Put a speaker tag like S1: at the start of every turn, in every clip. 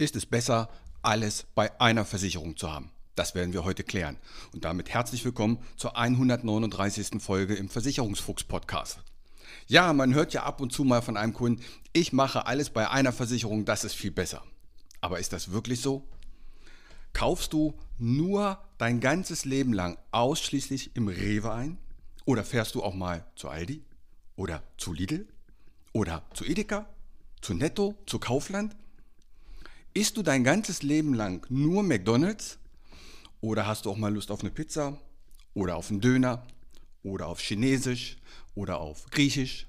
S1: Ist es besser, alles bei einer Versicherung zu haben? Das werden wir heute klären. Und damit herzlich willkommen zur 139. Folge im Versicherungsfuchs-Podcast. Ja, man hört ja ab und zu mal von einem Kunden, ich mache alles bei einer Versicherung, das ist viel besser. Aber ist das wirklich so? Kaufst du nur dein ganzes Leben lang ausschließlich im Rewe ein? Oder fährst du auch mal zu Aldi? Oder zu Lidl? Oder zu Edeka? Zu Netto? Zu Kaufland? Isst du dein ganzes Leben lang nur McDonald's? Oder hast du auch mal Lust auf eine Pizza? Oder auf einen Döner? Oder auf Chinesisch? Oder auf Griechisch?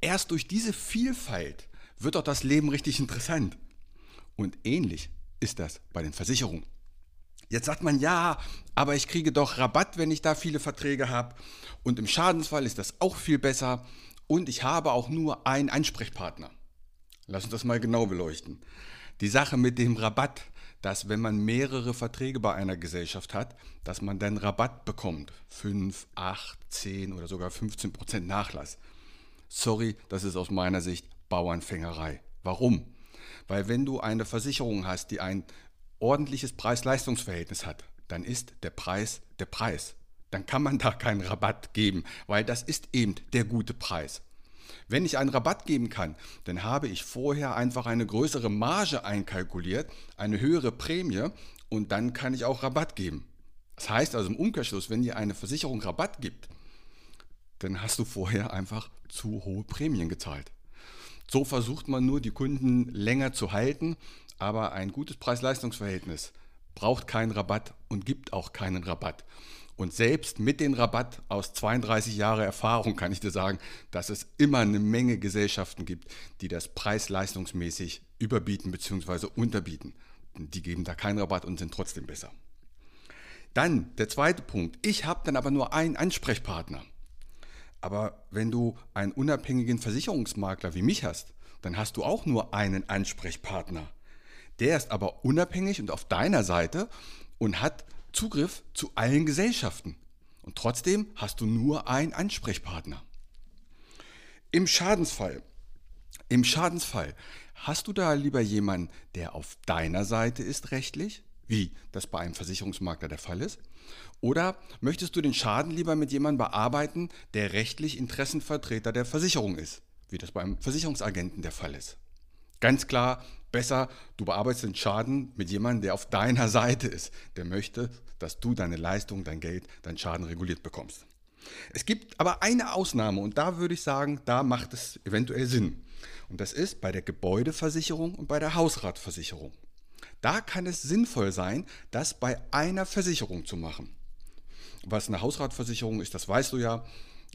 S1: Erst durch diese Vielfalt wird doch das Leben richtig interessant. Und ähnlich ist das bei den Versicherungen. Jetzt sagt man, ja, aber ich kriege doch Rabatt, wenn ich da viele Verträge habe. Und im Schadensfall ist das auch viel besser. Und ich habe auch nur einen Ansprechpartner. Lass uns das mal genau beleuchten. Die Sache mit dem Rabatt, dass wenn man mehrere Verträge bei einer Gesellschaft hat, dass man dann Rabatt bekommt. 5, 8, 10 oder sogar 15 Prozent Nachlass. Sorry, das ist aus meiner Sicht Bauernfängerei. Warum? Weil wenn du eine Versicherung hast, die ein ordentliches Preis-Leistungs-Verhältnis hat, dann ist der Preis der Preis. Dann kann man da keinen Rabatt geben, weil das ist eben der gute Preis. Wenn ich einen Rabatt geben kann, dann habe ich vorher einfach eine größere Marge einkalkuliert, eine höhere Prämie und dann kann ich auch Rabatt geben. Das heißt also im Umkehrschluss, wenn dir eine Versicherung Rabatt gibt, dann hast du vorher einfach zu hohe Prämien gezahlt. So versucht man nur, die Kunden länger zu halten, aber ein gutes Preis-Leistungs-Verhältnis braucht keinen Rabatt und gibt auch keinen Rabatt. Und selbst mit dem Rabatt aus 32 Jahren Erfahrung kann ich dir sagen, dass es immer eine Menge Gesellschaften gibt, die das preis-leistungsmäßig überbieten bzw. unterbieten. Die geben da keinen Rabatt und sind trotzdem besser. Dann der zweite Punkt. Ich habe dann aber nur einen Ansprechpartner. Aber wenn du einen unabhängigen Versicherungsmakler wie mich hast, dann hast du auch nur einen Ansprechpartner. Der ist aber unabhängig und auf deiner Seite und hat Zugriff zu allen Gesellschaften. Und trotzdem hast du nur einen Ansprechpartner. Im Schadensfall, im Schadensfall, hast du da lieber jemanden, der auf deiner Seite ist rechtlich, wie das bei einem Versicherungsmakler der Fall ist? Oder möchtest du den Schaden lieber mit jemandem bearbeiten, der rechtlich Interessenvertreter der Versicherung ist, wie das beim Versicherungsagenten der Fall ist? Ganz klar, besser, du bearbeitest den Schaden mit jemandem, der auf deiner Seite ist, der möchte, dass du deine Leistung, dein Geld, deinen Schaden reguliert bekommst. Es gibt aber eine Ausnahme und da würde ich sagen, da macht es eventuell Sinn. Und das ist bei der Gebäudeversicherung und bei der Hausratversicherung. Da kann es sinnvoll sein, das bei einer Versicherung zu machen. Was eine Hausratversicherung ist, das weißt du ja.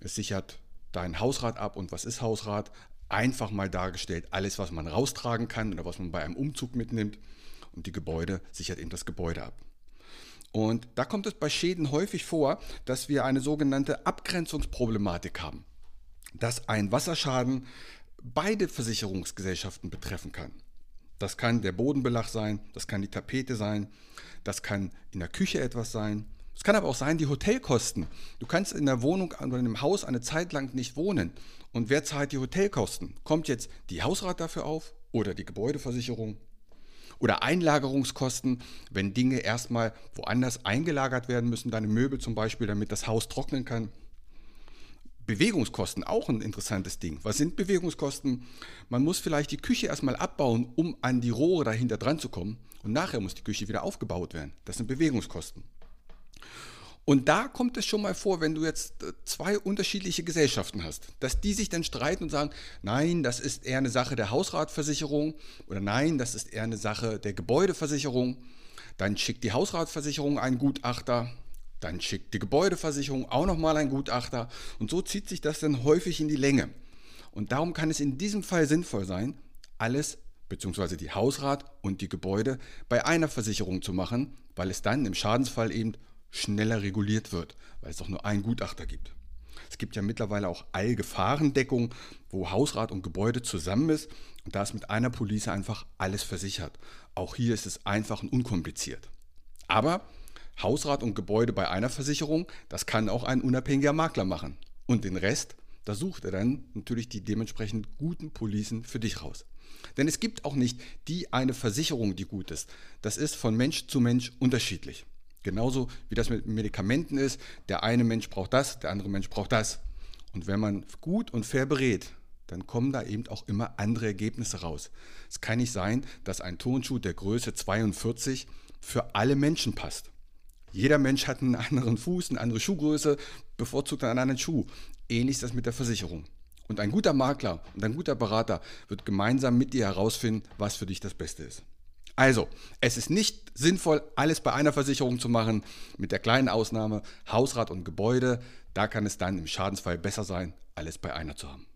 S1: Es sichert dein Hausrat ab und was ist Hausrat? Einfach mal dargestellt, alles, was man raustragen kann oder was man bei einem Umzug mitnimmt. Und die Gebäude sichert eben das Gebäude ab. Und da kommt es bei Schäden häufig vor, dass wir eine sogenannte Abgrenzungsproblematik haben. Dass ein Wasserschaden beide Versicherungsgesellschaften betreffen kann. Das kann der Bodenbelag sein, das kann die Tapete sein, das kann in der Küche etwas sein. Es kann aber auch sein, die Hotelkosten. Du kannst in der Wohnung oder in einem Haus eine Zeit lang nicht wohnen und wer zahlt die Hotelkosten? Kommt jetzt die Hausrat dafür auf oder die Gebäudeversicherung? Oder Einlagerungskosten, wenn Dinge erstmal woanders eingelagert werden müssen, deine Möbel zum Beispiel, damit das Haus trocknen kann. Bewegungskosten, auch ein interessantes Ding. Was sind Bewegungskosten? Man muss vielleicht die Küche erstmal abbauen, um an die Rohre dahinter dran zu kommen. Und nachher muss die Küche wieder aufgebaut werden. Das sind Bewegungskosten. Und da kommt es schon mal vor, wenn du jetzt äh, zwei unterschiedliche Gesellschaften hast, dass die sich dann streiten und sagen, nein, das ist eher eine Sache der Hausratversicherung oder nein, das ist eher eine Sache der Gebäudeversicherung. Dann schickt die Hausratversicherung einen Gutachter, dann schickt die Gebäudeversicherung auch nochmal einen Gutachter und so zieht sich das dann häufig in die Länge. Und darum kann es in diesem Fall sinnvoll sein, alles bzw. die Hausrat und die Gebäude bei einer Versicherung zu machen, weil es dann im Schadensfall eben schneller reguliert wird, weil es doch nur einen Gutachter gibt. Es gibt ja mittlerweile auch Allgefahrendeckung, wo Hausrat und Gebäude zusammen ist und da ist mit einer Police einfach alles versichert. Auch hier ist es einfach und unkompliziert. Aber Hausrat und Gebäude bei einer Versicherung, das kann auch ein unabhängiger Makler machen. Und den Rest, da sucht er dann natürlich die dementsprechend guten Policen für dich raus. Denn es gibt auch nicht die eine Versicherung, die gut ist. Das ist von Mensch zu Mensch unterschiedlich. Genauso wie das mit Medikamenten ist. Der eine Mensch braucht das, der andere Mensch braucht das. Und wenn man gut und fair berät, dann kommen da eben auch immer andere Ergebnisse raus. Es kann nicht sein, dass ein Turnschuh der Größe 42 für alle Menschen passt. Jeder Mensch hat einen anderen Fuß, eine andere Schuhgröße, bevorzugt einen anderen Schuh. Ähnlich ist das mit der Versicherung. Und ein guter Makler und ein guter Berater wird gemeinsam mit dir herausfinden, was für dich das Beste ist. Also, es ist nicht sinnvoll, alles bei einer Versicherung zu machen, mit der kleinen Ausnahme Hausrat und Gebäude. Da kann es dann im Schadensfall besser sein, alles bei einer zu haben.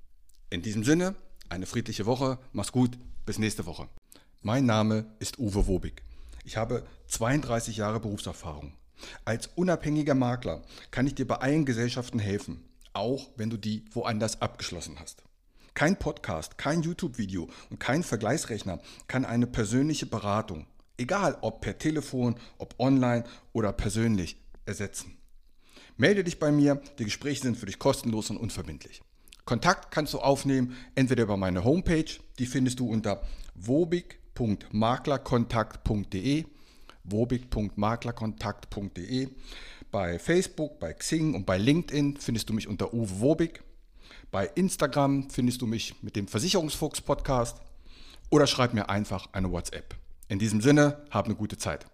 S1: In diesem Sinne, eine friedliche Woche, mach's gut, bis nächste Woche. Mein Name ist Uwe Wobig. Ich habe 32 Jahre Berufserfahrung. Als unabhängiger Makler kann ich dir bei allen Gesellschaften helfen, auch wenn du die woanders abgeschlossen hast. Kein Podcast, kein YouTube-Video und kein Vergleichsrechner kann eine persönliche Beratung, egal ob per Telefon, ob online oder persönlich, ersetzen. Melde dich bei mir, die Gespräche sind für dich kostenlos und unverbindlich. Kontakt kannst du aufnehmen, entweder über meine Homepage, die findest du unter wobig.maklerkontakt.de, wobig.maklerkontakt.de. Bei Facebook, bei Xing und bei LinkedIn findest du mich unter Uwe Wobig. Bei Instagram findest du mich mit dem Versicherungsfuchs Podcast oder schreib mir einfach eine WhatsApp. In diesem Sinne, hab eine gute Zeit.